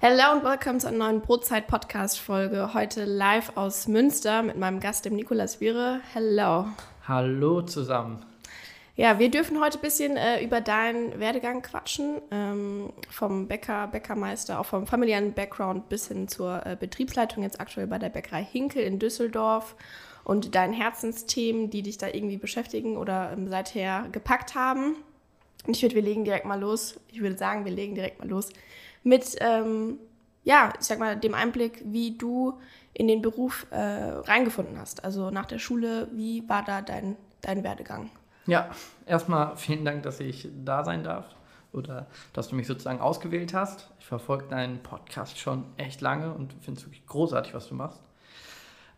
Hello und willkommen zu einer neuen Brotzeit-Podcast-Folge. Heute live aus Münster mit meinem Gast, dem Nikolas Wiere. Hello. Hallo zusammen. Ja, wir dürfen heute ein bisschen äh, über deinen Werdegang quatschen. Ähm, vom Bäcker, Bäckermeister, auch vom familiären Background bis hin zur äh, Betriebsleitung, jetzt aktuell bei der Bäckerei Hinkel in Düsseldorf und deinen Herzensthemen, die dich da irgendwie beschäftigen oder ähm, seither gepackt haben. Und ich würde, wir legen direkt mal los. Ich würde sagen, wir legen direkt mal los mit, ähm, ja, ich sag mal, dem Einblick, wie du in den Beruf äh, reingefunden hast. Also nach der Schule, wie war da dein, dein Werdegang? Ja, erstmal vielen Dank, dass ich da sein darf oder dass du mich sozusagen ausgewählt hast. Ich verfolge deinen Podcast schon echt lange und finde es wirklich großartig, was du machst.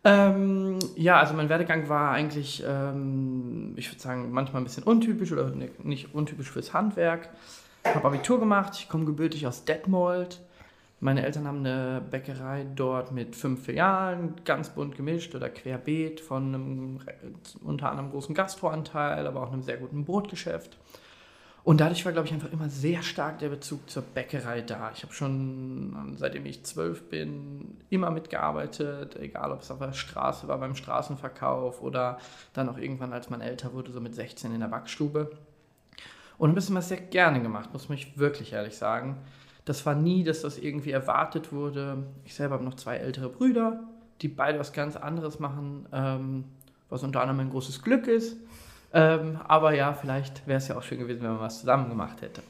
Ähm, ja, also mein Werdegang war eigentlich, ähm, ich würde sagen, manchmal ein bisschen untypisch oder nicht untypisch fürs Handwerk. Habe Abitur gemacht, ich komme gebürtig aus Detmold meine Eltern haben eine Bäckerei dort mit fünf Filialen, ganz bunt gemischt oder querbeet von einem unter anderem großen Gastroanteil, aber auch einem sehr guten Brotgeschäft. Und dadurch war, glaube ich, einfach immer sehr stark der Bezug zur Bäckerei da. Ich habe schon, seitdem ich zwölf bin, immer mitgearbeitet, egal ob es auf der Straße war, beim Straßenverkauf oder dann auch irgendwann, als man älter wurde, so mit 16 in der Backstube. Und ein bisschen was sehr gerne gemacht, muss ich wirklich ehrlich sagen. Das war nie, dass das irgendwie erwartet wurde. Ich selber habe noch zwei ältere Brüder, die beide was ganz anderes machen, ähm, was unter anderem ein großes Glück ist. Ähm, aber ja, vielleicht wäre es ja auch schön gewesen, wenn man was zusammen gemacht hätte.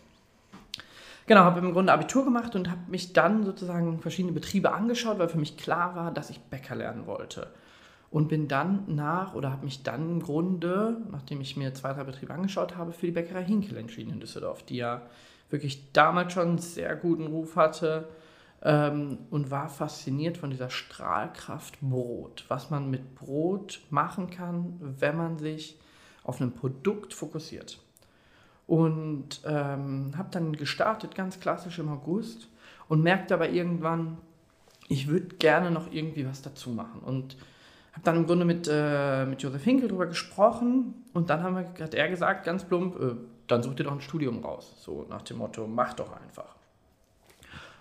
Genau, habe im Grunde Abitur gemacht und habe mich dann sozusagen verschiedene Betriebe angeschaut, weil für mich klar war, dass ich Bäcker lernen wollte. Und bin dann nach oder habe mich dann im Grunde, nachdem ich mir zwei, drei Betriebe angeschaut habe, für die Bäckerei Hinkel entschieden in Düsseldorf, die ja wirklich damals schon einen sehr guten Ruf hatte ähm, und war fasziniert von dieser Strahlkraft Brot, was man mit Brot machen kann, wenn man sich auf ein Produkt fokussiert. Und ähm, habe dann gestartet, ganz klassisch im August, und merkte aber irgendwann, ich würde gerne noch irgendwie was dazu machen. Und habe dann im Grunde mit, äh, mit Josef Hinkel darüber gesprochen und dann haben wir, hat er gesagt, ganz plump, äh, dann such dir doch ein Studium raus. So nach dem Motto, mach doch einfach.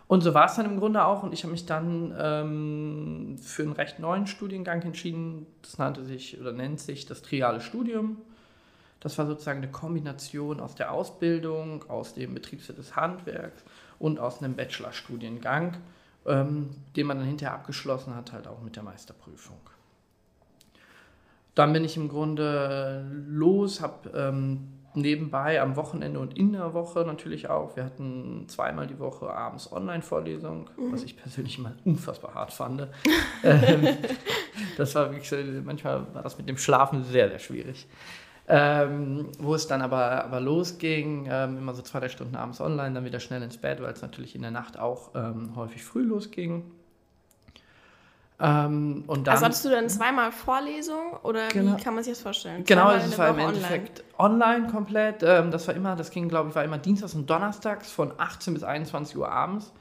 Und so war es dann im Grunde auch. Und ich habe mich dann ähm, für einen recht neuen Studiengang entschieden. Das nannte sich oder nennt sich das triale Studium. Das war sozusagen eine Kombination aus der Ausbildung, aus dem Betriebswirt des Handwerks und aus einem Bachelorstudiengang, ähm, den man dann hinterher abgeschlossen hat, halt auch mit der Meisterprüfung. Dann bin ich im Grunde los, habe ähm, nebenbei am Wochenende und in der Woche natürlich auch. Wir hatten zweimal die Woche abends Online-Vorlesung, mhm. was ich persönlich mal unfassbar hart fand. ähm, das war wirklich, manchmal war das mit dem Schlafen sehr, sehr schwierig. Ähm, wo es dann aber, aber losging, ähm, immer so zwei, drei Stunden abends online, dann wieder schnell ins Bett, weil es natürlich in der Nacht auch ähm, häufig früh losging. Ähm, und dann, also hattest du dann zweimal Vorlesung oder genau, wie kann man sich das vorstellen? Genau, das war im Endeffekt online, online komplett. Ähm, das war immer, das ging, glaube ich, war immer Dienstags und Donnerstags von 18 bis 21 Uhr abends.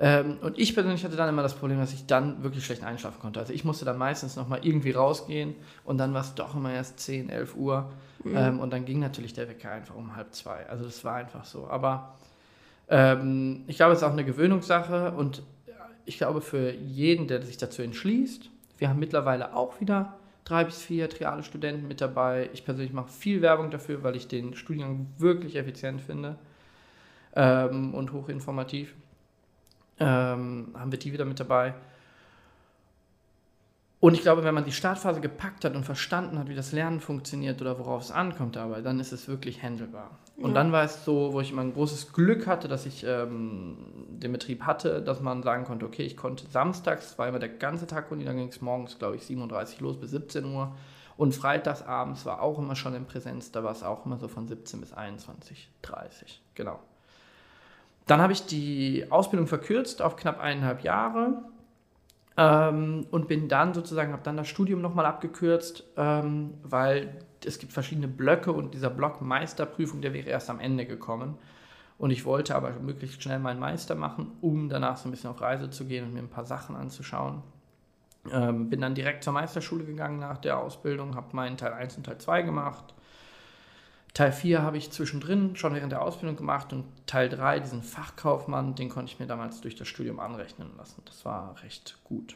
Ähm, und ich persönlich hatte dann immer das Problem, dass ich dann wirklich schlecht einschlafen konnte. Also ich musste dann meistens nochmal irgendwie rausgehen und dann war es doch immer erst 10, 11 Uhr. Mhm. Ähm, und dann ging natürlich der Wecker einfach um halb zwei. Also das war einfach so. Aber ähm, ich glaube, es ist auch eine Gewöhnungssache und ich glaube, für jeden, der sich dazu entschließt, wir haben mittlerweile auch wieder drei bis vier triale Studenten mit dabei. Ich persönlich mache viel Werbung dafür, weil ich den Studiengang wirklich effizient finde ähm, und hochinformativ. Ähm, haben wir die wieder mit dabei. Und ich glaube, wenn man die Startphase gepackt hat und verstanden hat, wie das Lernen funktioniert oder worauf es ankommt dabei, dann ist es wirklich handelbar. Und ja. dann war es so, wo ich immer ein großes Glück hatte, dass ich ähm, den Betrieb hatte, dass man sagen konnte, okay, ich konnte samstags, war immer der ganze Tag Uni, dann ging es morgens, glaube ich, 37 los bis 17 Uhr. Und freitags abends war auch immer schon in Präsenz, da war es auch immer so von 17 bis 21, 30, genau. Dann habe ich die Ausbildung verkürzt auf knapp eineinhalb Jahre ähm, und bin dann sozusagen, habe dann das Studium nochmal abgekürzt, ähm, weil es gibt verschiedene Blöcke und dieser Block Meisterprüfung, der wäre erst am Ende gekommen. Und ich wollte aber möglichst schnell meinen Meister machen, um danach so ein bisschen auf Reise zu gehen und mir ein paar Sachen anzuschauen. Ähm, bin dann direkt zur Meisterschule gegangen nach der Ausbildung, habe meinen Teil 1 und Teil 2 gemacht. Teil 4 habe ich zwischendrin schon während der Ausbildung gemacht und Teil 3, diesen Fachkaufmann, den konnte ich mir damals durch das Studium anrechnen lassen. Das war recht gut.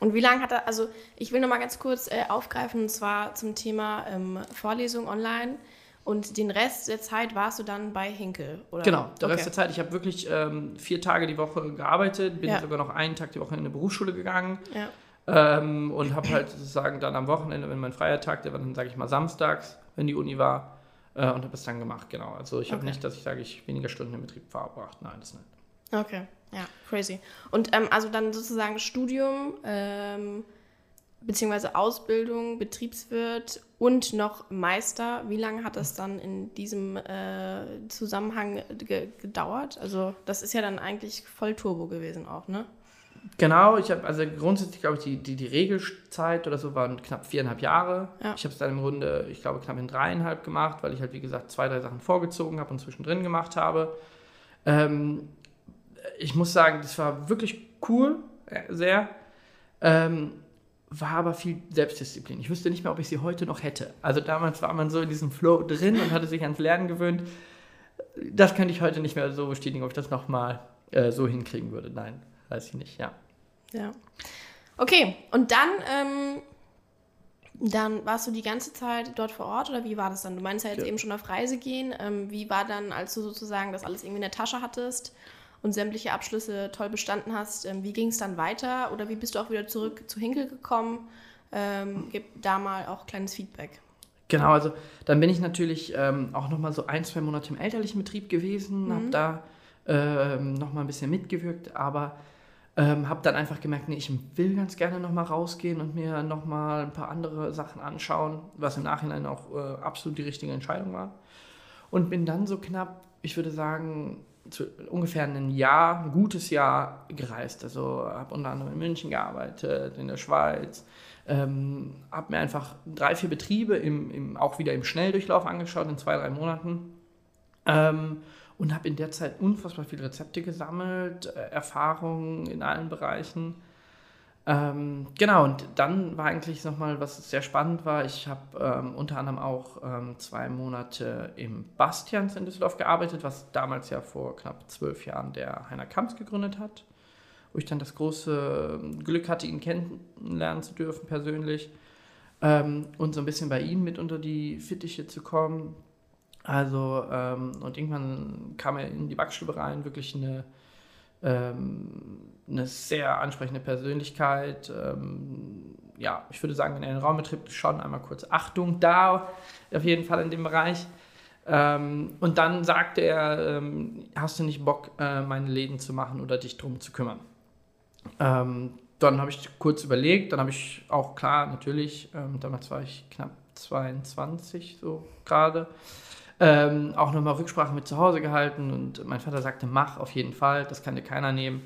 Und wie lange hat er, also ich will nochmal ganz kurz äh, aufgreifen, und zwar zum Thema ähm, Vorlesung online. Und den Rest der Zeit warst du dann bei Hinkel, oder? Genau, der okay. Rest der Zeit. Ich habe wirklich ähm, vier Tage die Woche gearbeitet, bin ja. sogar noch einen Tag die Woche in eine Berufsschule gegangen. Ja. Ähm, und habe halt sozusagen dann am Wochenende, wenn mein freier Tag, der war dann, sage ich mal, samstags, wenn die Uni war, äh, und habe es dann gemacht, genau. Also ich habe okay. nicht, dass ich sage, ich weniger Stunden im Betrieb verbracht. Nein, das nicht. Okay, ja, crazy. Und ähm, also dann sozusagen Studium, ähm, beziehungsweise Ausbildung, Betriebswirt und noch Meister. Wie lange hat das dann in diesem äh, Zusammenhang ge gedauert? Also das ist ja dann eigentlich voll Turbo gewesen auch, ne? Genau, ich habe also grundsätzlich, glaube ich, die, die, die Regelzeit oder so waren knapp viereinhalb Jahre. Ja. Ich habe es dann im Grunde, ich glaube, knapp in dreieinhalb gemacht, weil ich halt, wie gesagt, zwei, drei Sachen vorgezogen habe und zwischendrin gemacht habe. Ähm, ich muss sagen, das war wirklich cool, äh, sehr. Ähm, war aber viel Selbstdisziplin. Ich wüsste nicht mehr, ob ich sie heute noch hätte. Also damals war man so in diesem Flow drin und hatte sich ans Lernen gewöhnt. Das könnte ich heute nicht mehr so bestätigen, ob ich das nochmal äh, so hinkriegen würde. Nein, weiß ich nicht, ja. Ja. Okay, und dann, ähm, dann warst du die ganze Zeit dort vor Ort oder wie war das dann? Du meinst ja jetzt ja. eben schon auf Reise gehen. Ähm, wie war dann, als du sozusagen das alles irgendwie in der Tasche hattest? und sämtliche Abschlüsse toll bestanden hast, ähm, wie ging es dann weiter oder wie bist du auch wieder zurück zu Hinkel gekommen? Ähm, gib da mal auch kleines Feedback. Genau, also dann bin ich natürlich ähm, auch nochmal so ein, zwei Monate im elterlichen Betrieb gewesen, mhm. habe da ähm, nochmal ein bisschen mitgewirkt, aber ähm, habe dann einfach gemerkt, nee, ich will ganz gerne nochmal rausgehen und mir nochmal ein paar andere Sachen anschauen, was im Nachhinein auch äh, absolut die richtige Entscheidung war. Und bin dann so knapp, ich würde sagen, zu, ungefähr ein Jahr, ein gutes Jahr gereist. Also habe unter anderem in München gearbeitet, in der Schweiz, ähm, habe mir einfach drei, vier Betriebe im, im, auch wieder im Schnelldurchlauf angeschaut in zwei, drei Monaten ähm, und habe in der Zeit unfassbar viele Rezepte gesammelt, äh, Erfahrungen in allen Bereichen ähm, genau, und dann war eigentlich nochmal, was sehr spannend war, ich habe ähm, unter anderem auch ähm, zwei Monate im Bastians in Düsseldorf gearbeitet, was damals ja vor knapp zwölf Jahren der Heiner Kamps gegründet hat, wo ich dann das große Glück hatte, ihn kennenlernen zu dürfen persönlich ähm, und so ein bisschen bei ihm mit unter die Fittiche zu kommen. Also, ähm, und irgendwann kam er in die Backstube rein, wirklich eine ähm, eine sehr ansprechende Persönlichkeit. Ähm, ja, ich würde sagen, in einem Raumbetrieb schon einmal kurz Achtung da, auf jeden Fall in dem Bereich. Ähm, und dann sagte er, ähm, hast du nicht Bock, äh, meine Läden zu machen oder dich drum zu kümmern? Ähm, dann habe ich kurz überlegt, dann habe ich auch klar, natürlich, damals war ich knapp 22 so gerade, ähm, auch nochmal Rücksprache mit zu Hause gehalten und mein Vater sagte, mach auf jeden Fall, das kann dir keiner nehmen.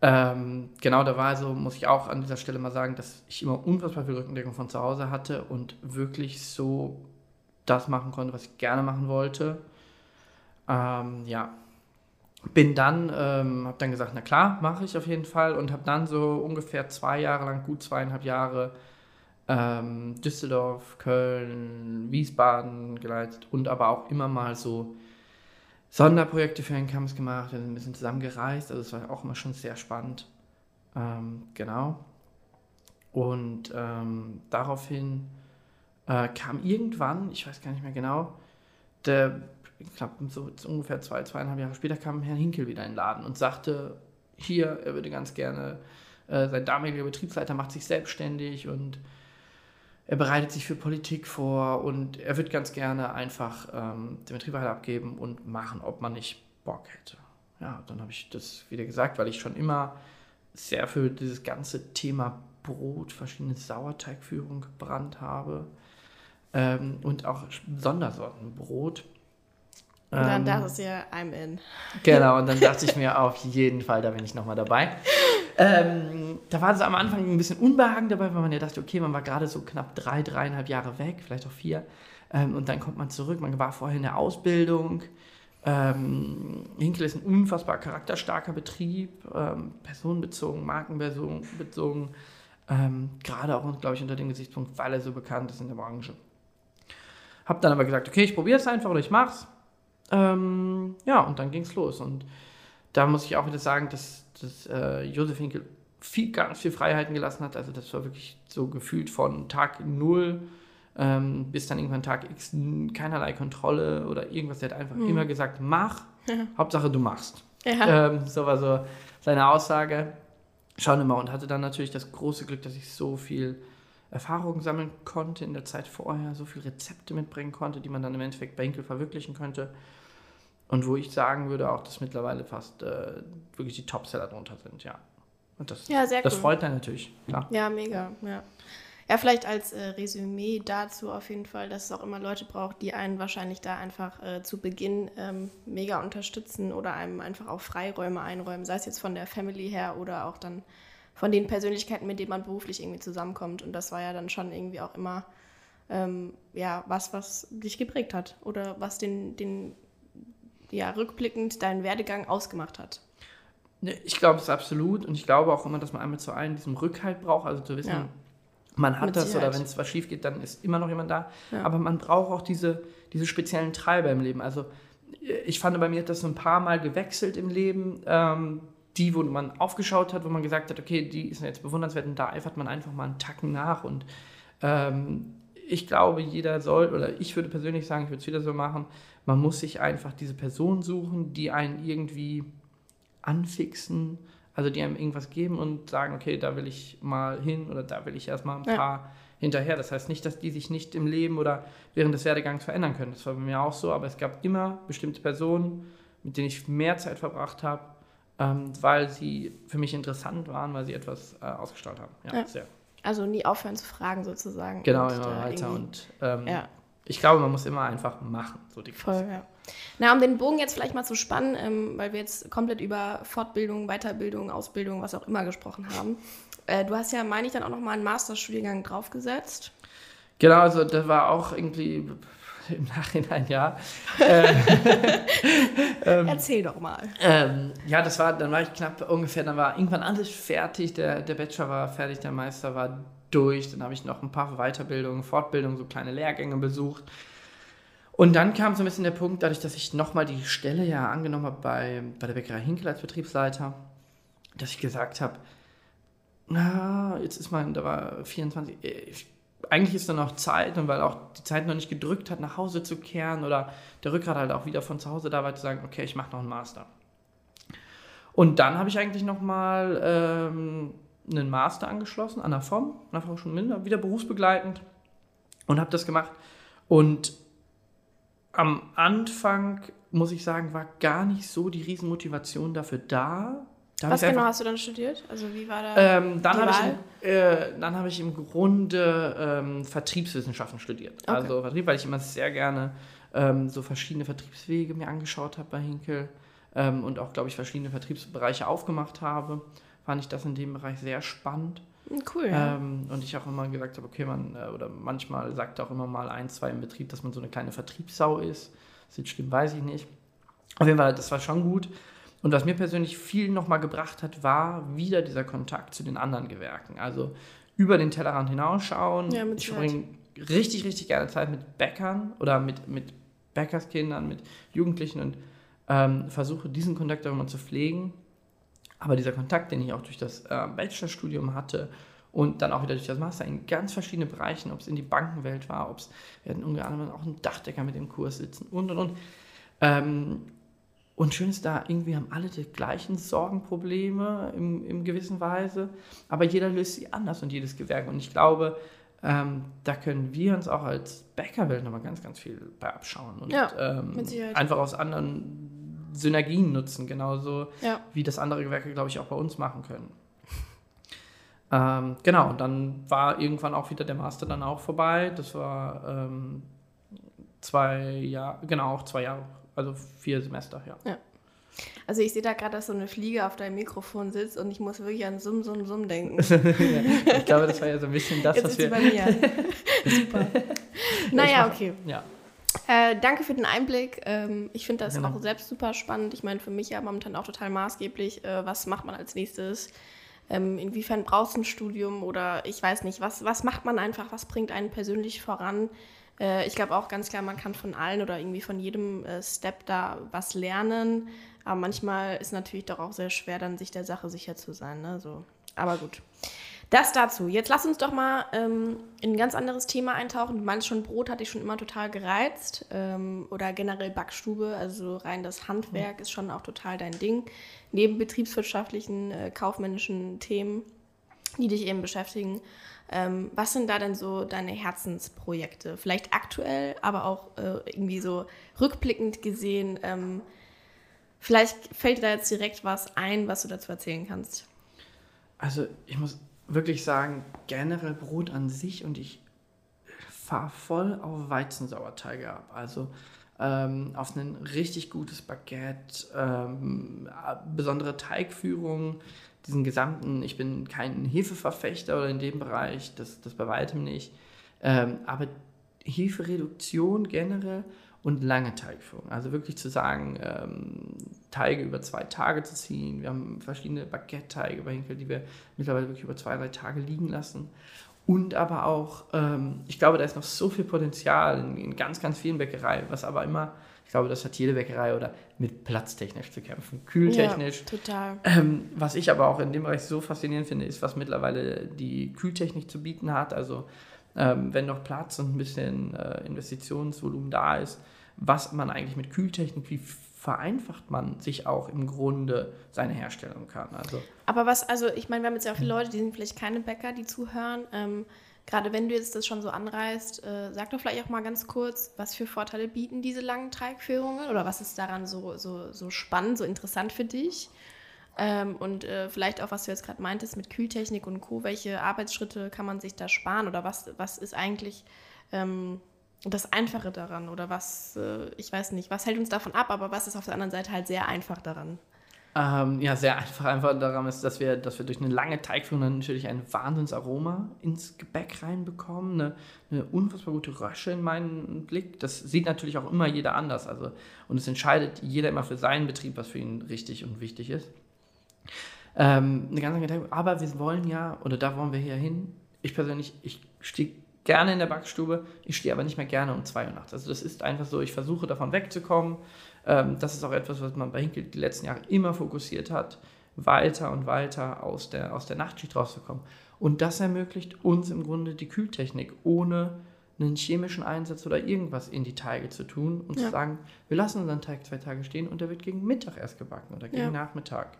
Ähm, genau, da war so, muss ich auch an dieser Stelle mal sagen, dass ich immer unfassbar viel Rückendeckung von zu Hause hatte und wirklich so das machen konnte, was ich gerne machen wollte. Ähm, ja, bin dann, ähm, habe dann gesagt, na klar, mache ich auf jeden Fall und habe dann so ungefähr zwei Jahre lang, gut zweieinhalb Jahre, ähm, Düsseldorf, Köln, Wiesbaden geleitet und aber auch immer mal so Sonderprojekte für den Campus gemacht, wir sind ein bisschen zusammen gereist, also es war auch immer schon sehr spannend. Ähm, genau. Und ähm, daraufhin äh, kam irgendwann, ich weiß gar nicht mehr genau, der, ich glaube, so ungefähr zwei, zweieinhalb Jahre später kam Herr Hinkel wieder in den Laden und sagte, hier, er würde ganz gerne, äh, sein damaliger Betriebsleiter macht sich selbstständig und er bereitet sich für Politik vor und er wird ganz gerne einfach ähm, den Betrieb weiter abgeben und machen, ob man nicht Bock hätte. Ja, dann habe ich das wieder gesagt, weil ich schon immer sehr für dieses ganze Thema Brot, verschiedene Sauerteigführung gebrannt habe ähm, und auch Sondersorten Brot. Und dann ähm, dachtest du ja, I'm in. Genau, und dann dachte ich mir auf jeden Fall, da bin ich nochmal dabei. Ähm, da war es am Anfang ein bisschen Unbehagen dabei, weil man ja dachte, okay, man war gerade so knapp drei, dreieinhalb Jahre weg, vielleicht auch vier. Ähm, und dann kommt man zurück. Man war vorher in der Ausbildung. Ähm, Hinkel ist ein unfassbar charakterstarker Betrieb, ähm, personenbezogen, markenbezogen, ähm, gerade auch, glaube ich, unter dem Gesichtspunkt, weil er so bekannt ist in der Branche. Habe dann aber gesagt, okay, ich probiere es einfach oder ich mach's. Ähm, ja, und dann ging es los. Und da muss ich auch wieder sagen, dass, dass äh, Josef Hinkel viel, ganz viel Freiheiten gelassen hat. Also das war wirklich so gefühlt von Tag null ähm, bis dann irgendwann Tag X keinerlei Kontrolle oder irgendwas. Er hat einfach mhm. immer gesagt, mach, ja. Hauptsache du machst. Ja. Ähm, so war so seine Aussage. Schauen wir mal und hatte dann natürlich das große Glück, dass ich so viel Erfahrung sammeln konnte in der Zeit vorher, so viele Rezepte mitbringen konnte, die man dann im Endeffekt bei Hinkel verwirklichen könnte. Und wo ich sagen würde auch, dass mittlerweile fast äh, wirklich die Topseller drunter sind, ja. Und das, ja, sehr das cool. freut dann natürlich, klar. Ja, mega, ja. Ja, vielleicht als äh, Resümee dazu auf jeden Fall, dass es auch immer Leute braucht, die einen wahrscheinlich da einfach äh, zu Beginn ähm, mega unterstützen oder einem einfach auch Freiräume einräumen, sei es jetzt von der Family her oder auch dann von den Persönlichkeiten, mit denen man beruflich irgendwie zusammenkommt. Und das war ja dann schon irgendwie auch immer ähm, ja, was, was dich geprägt hat oder was den, den ja, rückblickend deinen Werdegang ausgemacht hat. Ich glaube es absolut und ich glaube auch immer, dass man einmal zu allen diesen Rückhalt braucht, also zu wissen, ja. man hat Mit das Sicherheit. oder wenn es was schief geht, dann ist immer noch jemand da. Ja. Aber man braucht auch diese, diese speziellen Treiber im Leben. Also ich fand bei mir hat das so ein paar Mal gewechselt im Leben. Ähm, die, wo man aufgeschaut hat, wo man gesagt hat, okay, die ist jetzt bewundernswert und da eifert man einfach mal einen Tacken nach und ähm, ich glaube, jeder soll, oder ich würde persönlich sagen, ich würde es wieder so machen, man muss sich einfach diese Person suchen, die einen irgendwie anfixen, also die einem irgendwas geben und sagen, okay, da will ich mal hin oder da will ich erstmal ein ja. paar hinterher. Das heißt nicht, dass die sich nicht im Leben oder während des Werdegangs verändern können. Das war bei mir auch so, aber es gab immer bestimmte Personen, mit denen ich mehr Zeit verbracht habe, ähm, weil sie für mich interessant waren, weil sie etwas äh, ausgestrahlt haben. Ja, ja. sehr. Also nie aufhören zu fragen sozusagen. Genau, und, immer weiter. Und ähm, ja. ich glaube, man muss immer einfach machen. So die Voll, ja. Na, um den Bogen jetzt vielleicht mal zu spannen, ähm, weil wir jetzt komplett über Fortbildung, Weiterbildung, Ausbildung, was auch immer gesprochen haben. Äh, du hast ja, meine ich, dann auch nochmal einen Masterstudiengang draufgesetzt. Genau, also das war auch irgendwie im Nachhinein, ja. Ähm, ähm, Erzähl doch mal. Ähm, ja, das war, dann war ich knapp ungefähr, dann war irgendwann alles fertig, der, der Bachelor war fertig, der Meister war durch, dann habe ich noch ein paar Weiterbildungen, Fortbildungen, so kleine Lehrgänge besucht. Und dann kam so ein bisschen der Punkt, dadurch, dass ich nochmal die Stelle ja angenommen habe bei, bei der Bäckerei Hinkel als Betriebsleiter, dass ich gesagt habe, na, jetzt ist mein, da war 24, ich eigentlich ist da noch Zeit und weil auch die Zeit noch nicht gedrückt hat, nach Hause zu kehren oder der Rückgrat halt auch wieder von zu Hause da war, zu sagen, okay, ich mache noch einen Master. Und dann habe ich eigentlich nochmal ähm, einen Master angeschlossen an der FOM, an der FOM minder, wieder berufsbegleitend und habe das gemacht. Und am Anfang, muss ich sagen, war gar nicht so die Riesenmotivation dafür da, da Was genau hast du dann studiert? Also wie war da ähm, dann habe ich, äh, hab ich im Grunde ähm, Vertriebswissenschaften studiert. Okay. Also Vertrieb, weil ich immer sehr gerne ähm, so verschiedene Vertriebswege mir angeschaut habe bei Hinkel ähm, und auch, glaube ich, verschiedene Vertriebsbereiche aufgemacht habe. Fand ich das in dem Bereich sehr spannend. Hm, cool. Ja. Ähm, und ich auch immer gesagt habe, okay, man, äh, oder manchmal sagt auch immer mal ein, zwei im Betrieb, dass man so eine kleine Vertriebssau ist. Das ist stimmt, weiß ich nicht. Auf jeden Fall, das war schon gut. Und was mir persönlich viel nochmal gebracht hat, war wieder dieser Kontakt zu den anderen Gewerken. Also über den Tellerrand hinausschauen. Ja, ich verbringe richtig, richtig gerne Zeit mit Bäckern oder mit, mit Bäckerskindern, mit Jugendlichen und ähm, versuche diesen Kontakt auch immer zu pflegen. Aber dieser Kontakt, den ich auch durch das äh, Bachelorstudium hatte und dann auch wieder durch das Master in ganz verschiedene Bereichen, ob es in die Bankenwelt war, ob es, wir hatten unter anderem auch einen Dachdecker mit dem Kurs sitzen und und und. Ähm, und schön ist da, irgendwie haben alle die gleichen Sorgenprobleme im, im gewissen Weise, aber jeder löst sie anders und jedes Gewerk. Und ich glaube, ähm, da können wir uns auch als Bäckerwelt nochmal ganz, ganz viel bei abschauen und ja, ähm, einfach aus anderen Synergien nutzen, genauso ja. wie das andere Gewerke, glaube ich, auch bei uns machen können. ähm, genau, und dann war irgendwann auch wieder der Master dann auch vorbei. Das war ähm, zwei Jahre, genau, auch zwei Jahre also vier Semester, ja. ja. Also ich sehe da gerade, dass so eine Fliege auf deinem Mikrofon sitzt und ich muss wirklich an Summ, Summ, Summ denken. ich glaube, das war ja so ein bisschen das, Jetzt was wir... bei mir. Super. Naja, okay. Ja. Äh, danke für den Einblick. Ähm, ich finde das genau. auch selbst super spannend. Ich meine, für mich ja momentan auch total maßgeblich. Äh, was macht man als nächstes? Ähm, inwiefern brauchst du ein Studium oder ich weiß nicht, was, was macht man einfach, was bringt einen persönlich voran? Äh, ich glaube auch ganz klar, man kann von allen oder irgendwie von jedem äh, Step da was lernen. Aber manchmal ist natürlich doch auch sehr schwer, dann sich der Sache sicher zu sein. Ne? So. Aber gut. Das dazu. Jetzt lass uns doch mal ähm, in ein ganz anderes Thema eintauchen. Du meinst schon, Brot hat dich schon immer total gereizt. Ähm, oder generell Backstube, also rein das Handwerk mhm. ist schon auch total dein Ding. Neben betriebswirtschaftlichen, äh, kaufmännischen Themen, die dich eben beschäftigen. Ähm, was sind da denn so deine Herzensprojekte? Vielleicht aktuell, aber auch äh, irgendwie so rückblickend gesehen. Ähm, vielleicht fällt dir da jetzt direkt was ein, was du dazu erzählen kannst. Also ich muss wirklich sagen, generell Brot an sich und ich fahre voll auf Weizensauerteige ab. Also ähm, auf ein richtig gutes Baguette, ähm, besondere Teigführung, diesen gesamten, ich bin kein Hefeverfechter oder in dem Bereich, das, das bei weitem nicht, ähm, aber Hefereduktion generell und lange Teigführung. Also wirklich zu sagen, ähm, Teige über zwei Tage zu ziehen. Wir haben verschiedene Baguette-Teige bei Hinkel, die wir mittlerweile wirklich über zwei, drei Tage liegen lassen. Und aber auch, ähm, ich glaube, da ist noch so viel Potenzial in, in, ganz, ganz vielen Bäckereien, was aber immer, glaube, das hat jede Bäckerei oder mit platztechnisch zu kämpfen, kühltechnisch. Ja, total. Ähm, was ich aber auch in dem Bereich so faszinierend finde, ist, was mittlerweile die Kühltechnik zu bieten hat. Also ähm, wenn noch Platz und ein bisschen äh, Investitionsvolumen da ist, was man eigentlich mit Kühltechnik, wie vereinfacht man sich auch im Grunde seine Herstellung kann. Also Aber was, also ich meine, wir haben jetzt ja auch viele Leute, die sind vielleicht keine Bäcker, die zuhören. Ähm, gerade wenn du jetzt das schon so anreißt, äh, sag doch vielleicht auch mal ganz kurz, was für Vorteile bieten diese langen Teigführungen oder was ist daran so, so, so spannend, so interessant für dich? Ähm, und äh, vielleicht auch, was du jetzt gerade meintest mit Kühltechnik und Co., welche Arbeitsschritte kann man sich da sparen oder was, was ist eigentlich ähm, das Einfache daran oder was, äh, ich weiß nicht, was hält uns davon ab, aber was ist auf der anderen Seite halt sehr einfach daran? Ähm, ja, sehr einfach einfach daran ist, dass wir, dass wir durch eine lange Teigführung natürlich ein Wahnsinnsaroma ins Gebäck reinbekommen, eine, eine unfassbar gute Rösche in meinem Blick. Das sieht natürlich auch immer jeder anders. Also, und es entscheidet jeder immer für seinen Betrieb, was für ihn richtig und wichtig ist. Ähm, eine ganz lange Teigführung. Aber wir wollen ja, oder da wollen wir hier hin. Ich persönlich, ich stehe gerne in der Backstube, ich stehe aber nicht mehr gerne um 2 Uhr nachts. Also das ist einfach so, ich versuche davon wegzukommen. Ähm, das ist auch etwas, was man bei Hinkel die letzten Jahre immer fokussiert hat, weiter und weiter aus der, aus der Nachtschicht rauszukommen. Und das ermöglicht uns im Grunde die Kühltechnik, ohne einen chemischen Einsatz oder irgendwas in die Teige zu tun und ja. zu sagen, wir lassen unseren Teig zwei Tage stehen und der wird gegen Mittag erst gebacken oder gegen ja. Nachmittag.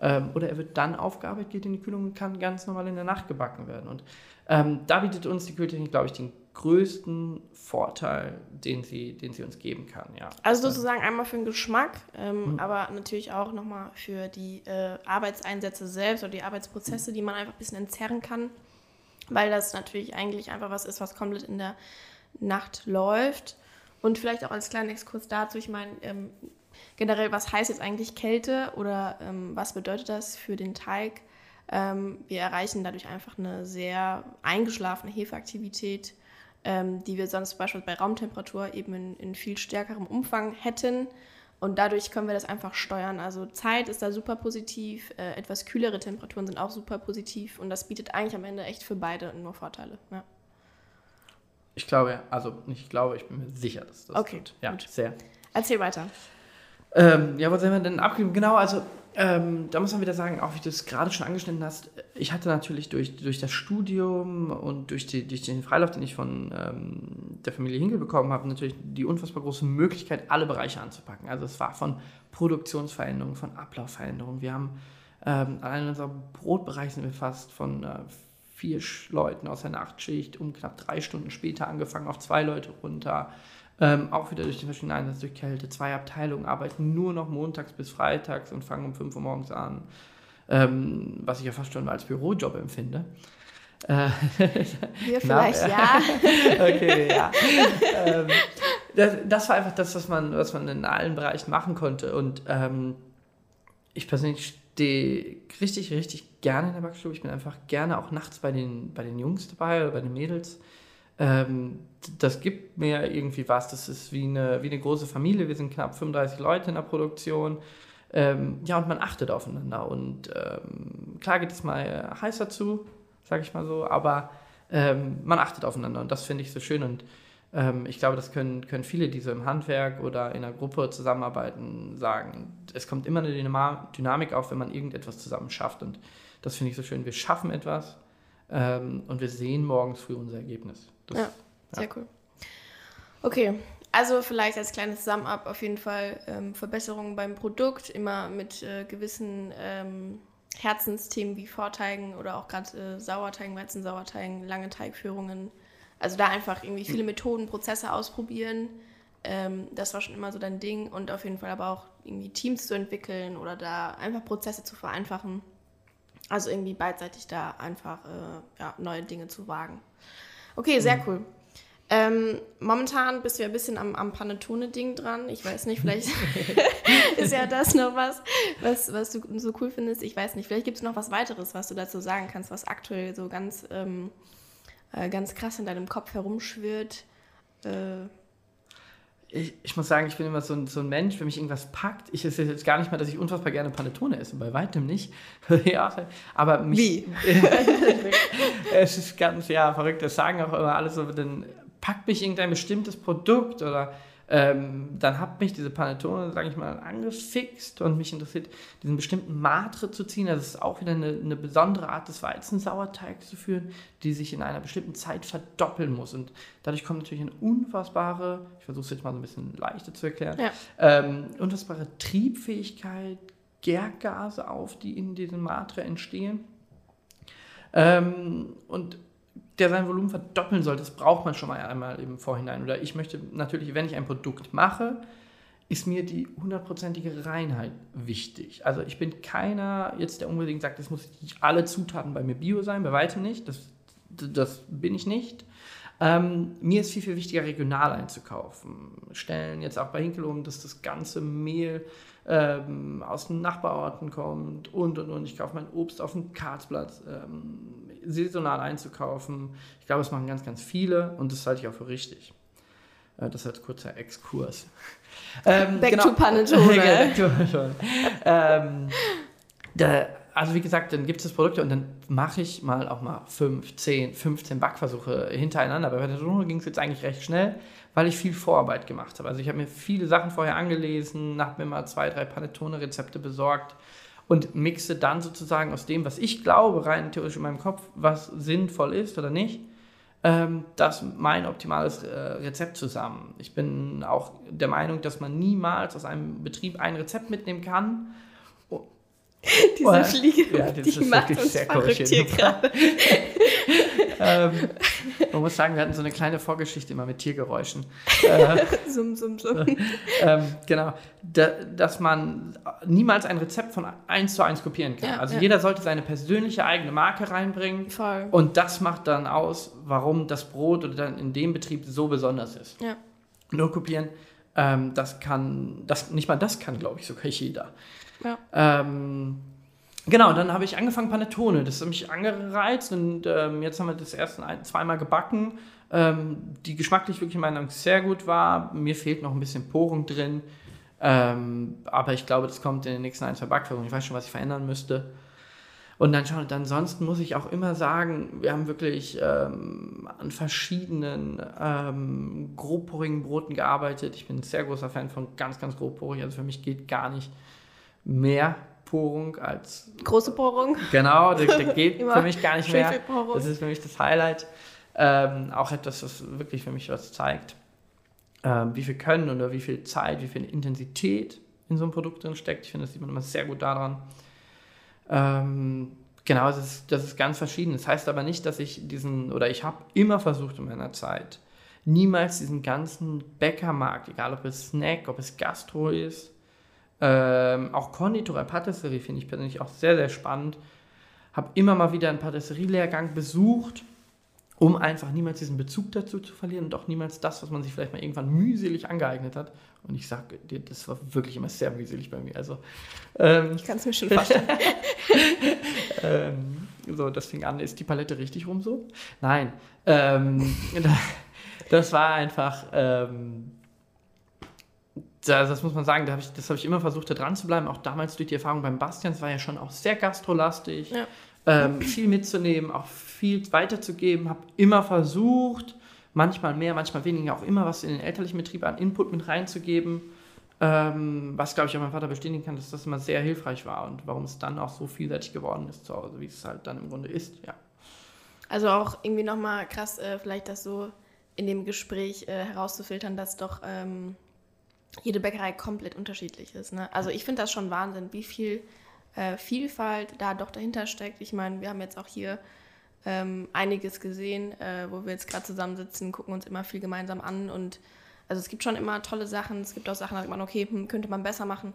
Ähm, oder er wird dann aufgearbeitet, geht in die Kühlung und kann ganz normal in der Nacht gebacken werden. Und ähm, da bietet uns die Kühltechnik, glaube ich, den größten Vorteil, den sie, den sie uns geben kann. Ja. Also sozusagen einmal für den Geschmack, ähm, mhm. aber natürlich auch nochmal für die äh, Arbeitseinsätze selbst oder die Arbeitsprozesse, die man einfach ein bisschen entzerren kann, weil das natürlich eigentlich einfach was ist, was komplett in der Nacht läuft. Und vielleicht auch als kleinen Exkurs dazu, ich meine, ähm, generell, was heißt jetzt eigentlich Kälte oder ähm, was bedeutet das für den Teig? Ähm, wir erreichen dadurch einfach eine sehr eingeschlafene Hefeaktivität, ähm, die wir sonst zum Beispiel bei Raumtemperatur eben in, in, viel stärkerem Umfang hätten. Und dadurch können wir das einfach steuern. Also Zeit ist da super positiv, äh, etwas kühlere Temperaturen sind auch super positiv und das bietet eigentlich am Ende echt für beide nur Vorteile. Ja. Ich glaube, also nicht ich glaube, ich bin mir sicher, dass das okay, tut. Ja, gut. sehr. Erzähl weiter. Ähm, ja, was haben wir denn abgegeben? Genau, also ähm, da muss man wieder sagen, auch wie du es gerade schon angeschnitten hast, ich hatte natürlich durch, durch das Studium und durch, die, durch den Freilauf, den ich von ähm, der Familie Hinkel bekommen habe, natürlich die unfassbar große Möglichkeit, alle Bereiche anzupacken. Also es war von Produktionsveränderungen, von Ablaufveränderungen. Wir haben ähm, allein in unserem Brotbereich sind wir fast von äh, vier Leuten aus der Nachtschicht um knapp drei Stunden später angefangen auf zwei Leute runter. Ähm, auch wieder durch den verschiedenen Einsatz durch Kälte. Zwei Abteilungen arbeiten nur noch montags bis freitags und fangen um 5 Uhr morgens an. Ähm, was ich ja fast schon als Bürojob empfinde. Äh, Wir vielleicht, Na, ja. okay, ja. ähm, das, das, war einfach das, was man, was man in allen Bereichen machen konnte. Und ähm, ich persönlich stehe richtig, richtig gerne in der Backstube. Ich bin einfach gerne auch nachts bei den, bei den Jungs dabei oder bei den Mädels. Ähm, das gibt mir irgendwie was. Das ist wie eine, wie eine große Familie. Wir sind knapp 35 Leute in der Produktion. Ähm, ja, und man achtet aufeinander. Und ähm, klar geht es mal heißer zu, sage ich mal so, aber ähm, man achtet aufeinander und das finde ich so schön. Und Ähm, ich glaube, das können, können viele, die so im Handwerk oder in einer Gruppe zusammenarbeiten, sagen. Es kommt immer eine Dynamik auf, wenn man irgendetwas zusammen schafft. Und das finde ich so schön. Wir schaffen etwas ähm, und wir sehen morgens früh unser Ergebnis. Das, ja, sehr ja. cool. Okay, also vielleicht als kleines Sum-up auf jeden Fall ähm, Verbesserungen beim Produkt, immer mit äh, gewissen ähm, Herzensthemen wie Vorteigen oder auch gerade äh, Sauerteigen, Weizensauerteigen, lange Teigführungen. Also da einfach irgendwie viele Methoden, Prozesse ausprobieren. Ähm, das war schon immer so dein Ding und auf jeden Fall aber auch irgendwie Teams zu entwickeln oder da einfach Prozesse zu vereinfachen. Also irgendwie beidseitig da einfach äh, ja, neue Dinge zu wagen. Okay, sehr mhm. cool. Ähm, momentan bist du ja ein bisschen am, am Panettone-Ding dran. Ich weiß nicht, vielleicht ist ja das noch was, was, was du so cool findest. Ich weiß nicht, vielleicht gibt es noch was weiteres, was du dazu sagen kannst, was aktuell so ganz, ähm, äh, ganz krass in deinem Kopf herumschwirrt. Äh, ich, ich, muss sagen, ich bin immer so ein, so ein Mensch, wenn mich irgendwas packt. Ich ist jetzt gar nicht mal, dass ich unfassbar gerne Panettone esse, bei weitem nicht. ja, aber mich, Wie? es ist ganz, ja, verrückt. Das sagen auch immer alle so, dann packt mich irgendein bestimmtes Produkt oder ähm, dann hat mich diese Panettone, sage ich mal, angefixt und mich interessiert, diesen bestimmten Matre zu ziehen. Das ist auch wieder eine, eine besondere Art des Weizensauerteigs zu führen, die sich in einer bestimmten Zeit verdoppeln muss. Und dadurch kommt natürlich eine unfassbare, ich versuche es jetzt mal so ein bisschen leichter zu erklären, ja. ähm, unfassbare Triebfähigkeit, Gärgase auf, die in diesem Matre entstehen. Ähm, und der sein Volumen verdoppeln soll, das braucht man schon mal einmal im Vorhinein. Oder ich möchte natürlich, wenn ich ein Produkt mache, ist mir die hundertprozentige Reinheit wichtig. Also ich bin keiner jetzt, der unbedingt sagt, es muss alle Zutaten bei mir bio sein, bei weitem nicht. Das, das bin ich nicht. Ähm, mir ist viel, viel wichtiger, regional einzukaufen. Stellen jetzt auch bei Hinkel um, dass das ganze Mehl ähm, aus den Nachbarorten kommt und und und. Ich kaufe mein Obst auf dem Kartsplatz. Ähm, saisonal einzukaufen. Ich glaube, es machen ganz, ganz viele und das halte ich auch für richtig. Äh, das als kurzer Exkurs. Ähm, back, genau. to back to Panettone. ähm, da, also wie gesagt, dann gibt es das Produkt und dann mache ich mal auch mal 5, 10, 15 Backversuche hintereinander. Bei Panettone ging es jetzt eigentlich recht schnell, weil ich viel Vorarbeit gemacht habe. Also ich habe mir viele Sachen vorher angelesen, habe mir mal zwei, drei Panettone-Rezepte besorgt und mixe dann sozusagen aus dem, was ich glaube, rein theoretisch in meinem Kopf, was sinnvoll ist oder nicht, ähm, das mein optimales äh, Rezept zusammen. Ich bin auch der Meinung, dass man niemals aus einem Betrieb ein Rezept mitnehmen kann. Diese oder, Fliege, ja, die macht uns sehr verrückt hier gerade. ähm, man muss sagen, wir hatten so eine kleine Vorgeschichte immer mit Tiergeräuschen. Äh, summ, summ, summ. Ähm, genau, da, dass man niemals ein Rezept von eins zu eins kopieren kann. Ja, also ja. jeder sollte seine persönliche eigene Marke reinbringen. Voll. Und das macht dann aus, warum das Brot oder dann in dem Betrieb so besonders ist. Ja. Nur kopieren, ähm, das kann, das, nicht mal das kann, glaube ich, sogar jeder. Ähm, Genau, dann habe ich angefangen Panettone. Das hat mich angereizt und ähm, jetzt haben wir das erste ein, zweimal gebacken, ähm, die geschmacklich wirklich in meiner Meinung sehr gut war. Mir fehlt noch ein bisschen Porung drin, ähm, aber ich glaube, das kommt in den nächsten ein, zwei Backversuchen. Ich weiß schon, was ich verändern müsste. Und dann schon, ansonsten muss ich auch immer sagen, wir haben wirklich ähm, an verschiedenen ähm, grobporigen Broten gearbeitet. Ich bin ein sehr großer Fan von ganz, ganz grobporig. Also für mich geht gar nicht mehr Porung als. Große Porung. Genau, der, der geht für mich gar nicht mehr. Das ist für mich das Highlight. Ähm, auch etwas, was wirklich für mich was zeigt. Ähm, wie viel Können oder wie viel Zeit, wie viel Intensität in so einem Produkt drin steckt. Ich finde, das sieht man immer sehr gut daran. Ähm, genau, das ist, das ist ganz verschieden. Das heißt aber nicht, dass ich diesen, oder ich habe immer versucht in meiner Zeit, niemals diesen ganzen Bäckermarkt, egal ob es Snack, ob es Gastro ist, ähm, auch Konditorei, Patisserie finde ich persönlich auch sehr, sehr spannend. Habe immer mal wieder einen Patisserie-Lehrgang besucht, um einfach niemals diesen Bezug dazu zu verlieren und auch niemals das, was man sich vielleicht mal irgendwann mühselig angeeignet hat. Und ich sage dir, das war wirklich immer sehr mühselig bei mir. Also, ähm, ich kann es mir schon vorstellen. ähm, so, das fing an, ist die Palette richtig rum so? Nein. Ähm, das war einfach ähm, das, das muss man sagen, da hab ich, das habe ich immer versucht, da dran zu bleiben. Auch damals durch die Erfahrung beim Bastian, es war ja schon auch sehr gastrolastig, ja. ähm, viel mitzunehmen, auch viel weiterzugeben. Habe immer versucht, manchmal mehr, manchmal weniger, auch immer was in den elterlichen Betrieb an Input mit reinzugeben. Ähm, was, glaube ich, auch mein Vater bestätigen kann, dass das immer sehr hilfreich war und warum es dann auch so vielseitig geworden ist zu Hause, wie es halt dann im Grunde ist, ja. Also auch irgendwie nochmal krass, äh, vielleicht das so in dem Gespräch äh, herauszufiltern, dass doch ähm, jede Bäckerei komplett unterschiedlich ist. Ne? Also ich finde das schon Wahnsinn, wie viel äh, Vielfalt da doch dahinter steckt. Ich meine, wir haben jetzt auch hier ähm, einiges gesehen, äh, wo wir jetzt gerade zusammensitzen, gucken uns immer viel gemeinsam an und also es gibt schon immer tolle Sachen, es gibt auch Sachen, da denkt man, okay, hm, könnte man besser machen.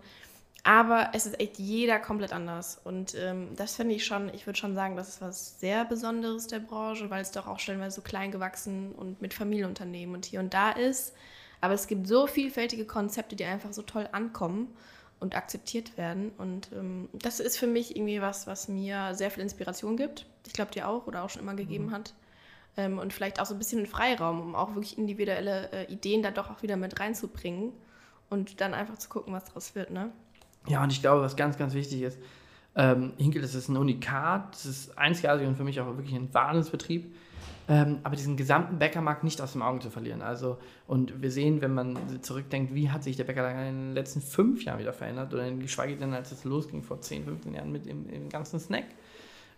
Aber es ist echt jeder komplett anders. Und ähm, das finde ich schon, ich würde schon sagen, das ist was sehr Besonderes der Branche, weil es doch auch stellenweise so klein gewachsen und mit Familienunternehmen und hier und da ist. Aber es gibt so vielfältige Konzepte, die einfach so toll ankommen und akzeptiert werden. Und ähm, das ist für mich irgendwie was, was mir sehr viel Inspiration gibt. Ich glaube, dir auch oder auch schon immer gegeben mhm. hat. Ähm, und vielleicht auch so ein bisschen Freiraum, um auch wirklich individuelle äh, Ideen da doch auch wieder mit reinzubringen und dann einfach zu gucken, was daraus wird. Ne? Ja, und ich glaube, was ganz, ganz wichtig ist, ähm, Hinkel, das ist ein Unikat, das ist einzigartig und für mich auch wirklich ein Wahnsinnsbetrieb. Ähm, aber diesen gesamten Bäckermarkt nicht aus dem Auge zu verlieren. Also, und wir sehen, wenn man zurückdenkt, wie hat sich der Bäcker in den letzten fünf Jahren wieder verändert oder geschweige denn, als es losging vor 10, 15 Jahren mit dem, dem ganzen Snack.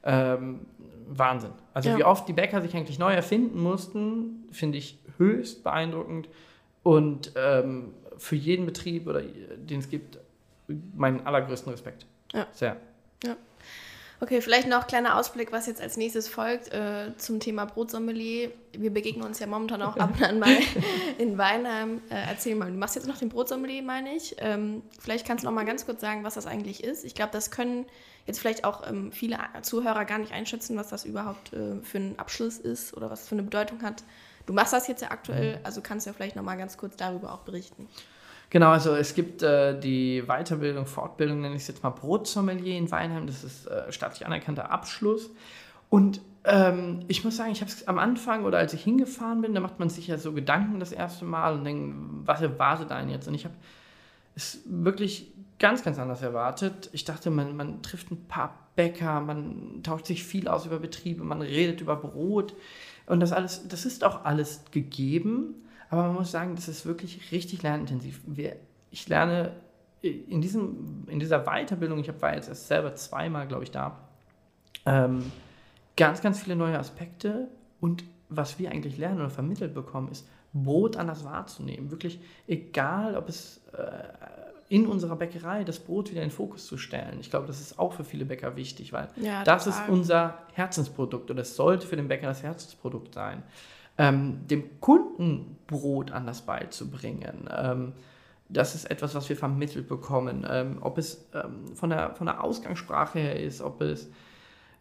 Ähm, Wahnsinn. Also, ja. wie oft die Bäcker sich eigentlich neu erfinden mussten, finde ich höchst beeindruckend. Und ähm, für jeden Betrieb, oder den es gibt, meinen allergrößten Respekt. Ja. Sehr. Ja. Okay, vielleicht noch kleiner Ausblick, was jetzt als nächstes folgt äh, zum Thema Brotsommelier. Wir begegnen uns ja momentan auch ab und an mal in Weinheim. Äh, erzähl mal, du machst jetzt noch den Brotsommelier, meine ich. Ähm, vielleicht kannst du noch mal ganz kurz sagen, was das eigentlich ist. Ich glaube, das können jetzt vielleicht auch ähm, viele Zuhörer gar nicht einschätzen, was das überhaupt äh, für ein Abschluss ist oder was es für eine Bedeutung hat. Du machst das jetzt ja aktuell, mhm. also kannst du ja vielleicht noch mal ganz kurz darüber auch berichten. Genau, also es gibt äh, die Weiterbildung, Fortbildung, nenne ich es jetzt mal Brotsommelier in Weinheim. Das ist äh, staatlich anerkannter Abschluss. Und ähm, ich muss sagen, ich habe es am Anfang oder als ich hingefahren bin, da macht man sich ja so Gedanken das erste Mal und denkt, was erwartet einen jetzt? Und ich habe es wirklich ganz, ganz anders erwartet. Ich dachte, man, man trifft ein paar Bäcker, man tauscht sich viel aus über Betriebe, man redet über Brot. Und das alles, das ist auch alles gegeben. Aber man muss sagen, das ist wirklich richtig lernintensiv. Wir, ich lerne in, diesem, in dieser Weiterbildung, ich war jetzt erst selber zweimal, glaube ich, da, ähm, ganz, ganz viele neue Aspekte. Und was wir eigentlich lernen oder vermittelt bekommen, ist, Brot anders wahrzunehmen. Wirklich egal, ob es äh, in unserer Bäckerei das Brot wieder in den Fokus zu stellen. Ich glaube, das ist auch für viele Bäcker wichtig, weil ja, das ist unser Herzensprodukt oder es sollte für den Bäcker das Herzensprodukt sein ähm, dem Kunden Brot anders beizubringen. Ähm, das ist etwas, was wir vermittelt bekommen. Ähm, ob es ähm, von, der, von der Ausgangssprache her ist, ob es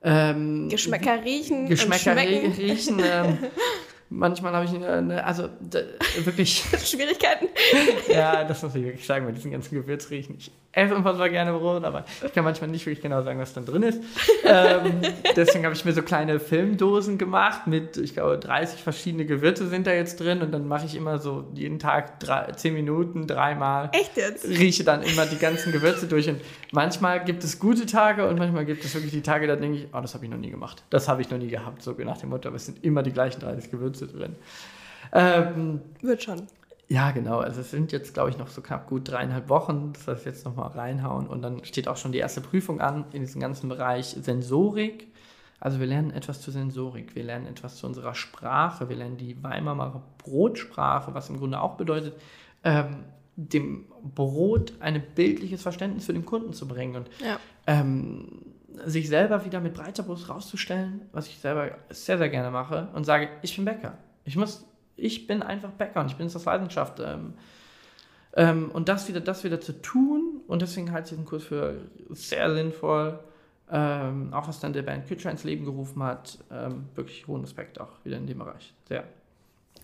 ähm, Geschmäcker riechen. Geschmäcker riechen. Ähm, manchmal habe ich, eine, also wirklich. Schwierigkeiten. ja, das muss ich wirklich sagen, mit diesen ganzen Gewürzriechen. Ich esse unfassbar gerne Brot, aber ich kann manchmal nicht wirklich genau sagen, was dann drin ist. ähm, deswegen habe ich mir so kleine Filmdosen gemacht mit, ich glaube, 30 verschiedene Gewürze sind da jetzt drin und dann mache ich immer so jeden Tag drei, 10 Minuten, dreimal. Echt jetzt? Rieche dann immer die ganzen Gewürze durch und manchmal gibt es gute Tage und manchmal gibt es wirklich die Tage, da denke ich, oh, das habe ich noch nie gemacht. Das habe ich noch nie gehabt, so nach dem Motto, aber es sind immer die gleichen 30 Gewürze drin. Ähm, Wird schon. Ja, genau. Also es sind jetzt, glaube ich, noch so knapp gut dreieinhalb Wochen. Das heißt, jetzt nochmal reinhauen. Und dann steht auch schon die erste Prüfung an in diesem ganzen Bereich Sensorik. Also wir lernen etwas zur Sensorik, wir lernen etwas zu unserer Sprache, wir lernen die Weimarer Brotsprache, was im Grunde auch bedeutet, ähm, dem Brot ein bildliches Verständnis für den Kunden zu bringen und ja. ähm, sich selber wieder mit breiter Brust rauszustellen, was ich selber sehr, sehr gerne mache und sage, ich bin Bäcker. Ich muss ich bin einfach Bäcker und ich bin es aus Leidenschaft. Ähm, ähm, und das wieder, das wieder zu tun, und deswegen halte ich diesen Kurs für sehr sinnvoll, ähm, auch was dann der Band Kütscher ins Leben gerufen hat, ähm, wirklich hohen Respekt auch wieder in dem Bereich. Sehr.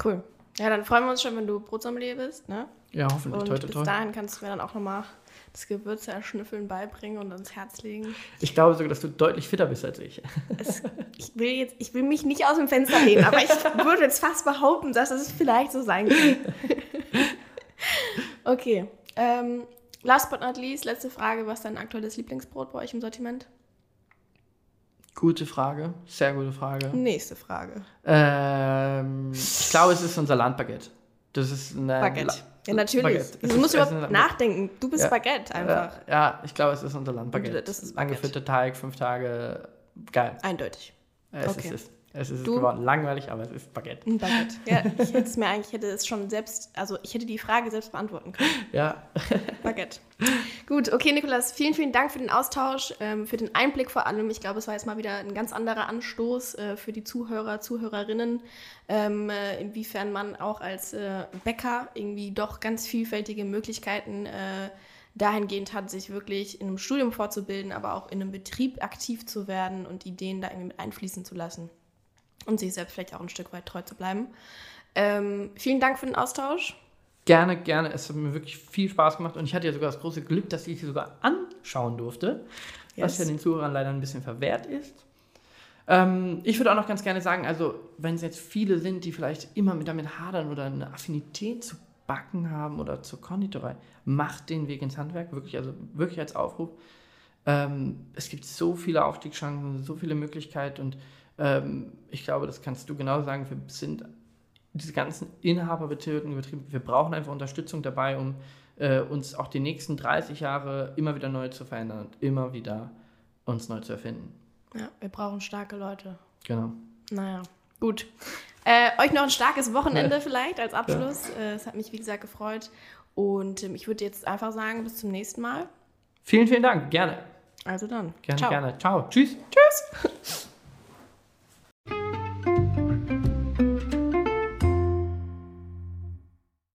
Cool. Ja, dann freuen wir uns schon, wenn du Brotsommelier bist, ne? Ja, hoffentlich. Und toi, toi, toi. bis dahin kannst du mir dann auch nochmal das Gewürze erschnüffeln beibringen und ans Herz legen. Ich glaube sogar, dass du deutlich fitter bist als ich. Es, ich, will jetzt, ich will mich nicht aus dem Fenster lehnen, aber ich würde jetzt fast behaupten, dass es vielleicht so sein kann. okay. Ähm, last but not least, letzte Frage. Was ist dein aktuelles Lieblingsbrot bei euch im Sortiment? Gute Frage, sehr gute Frage. Nächste Frage. Ähm, ich glaube, es ist unser Landbaguette. Das ist eine Baguette. Ja, natürlich. Baguette. Du musst überhaupt nachdenken. Du bist Ja. Baguette einfach. Ja, ja, ich glaube, es ist unser Landbaguette. Das ist Baguette. Angefüllter Teig, fünf Tage. Geil. Eindeutig. Es Okay. ist es. Es ist Du- geworden. Langweilig, aber es ist Baguette. Ein Baguette. Ja, ich hätte es mir eigentlich, ich hätte es schon selbst, also ich hätte die Frage selbst beantworten können. Ja, Baguette. Gut, okay, Nikolas, vielen, vielen Dank für den Austausch, ähm, für den Einblick vor allem. Ich glaube, es war jetzt mal wieder ein ganz anderer Anstoß äh, für die Zuhörer, Zuhörerinnen, ähm, äh, inwiefern man auch als äh, Bäcker irgendwie doch ganz vielfältige Möglichkeiten äh, dahingehend hat, sich wirklich in einem Studium fortzubilden, aber auch in einem Betrieb aktiv zu werden und Ideen da irgendwie mit einfließen zu lassen und sich selbst vielleicht auch ein Stück weit treu zu bleiben. Ähm, vielen Dank für den Austausch. gerne, gerne. Es hat mir wirklich viel Spaß gemacht und ich hatte ja sogar das große Glück, dass ich sie sogar anschauen durfte, was Yes. ja den Zuhörern leider ein bisschen verwehrt ist. Ähm, ich würde auch noch ganz gerne sagen, also wenn es jetzt viele sind, die vielleicht immer mit damit hadern oder eine Affinität zu Backen haben oder zur Konditorei, macht den Weg ins Handwerk, wirklich, also wirklich als Aufruf. Ähm, es gibt so viele Aufstiegschancen, so viele Möglichkeiten und ähm, ich glaube, das kannst du genau sagen, wir sind diese ganzen inhaberbetriebenen Betriebe, wir brauchen einfach Unterstützung dabei, um äh, uns auch die nächsten 30 Jahre immer wieder neu zu verändern und immer wieder uns neu zu erfinden. Ja, wir brauchen starke Leute. Genau. Naja, gut. Äh, euch noch ein starkes Wochenende vielleicht als Abschluss. Äh, es hat mich, wie gesagt, gefreut. Und ähm, ich würde jetzt einfach sagen, bis zum nächsten Mal. Vielen, vielen Dank. Gerne. Also dann. Gerne, Ciao. gerne. Ciao. Tschüss. Tschüss.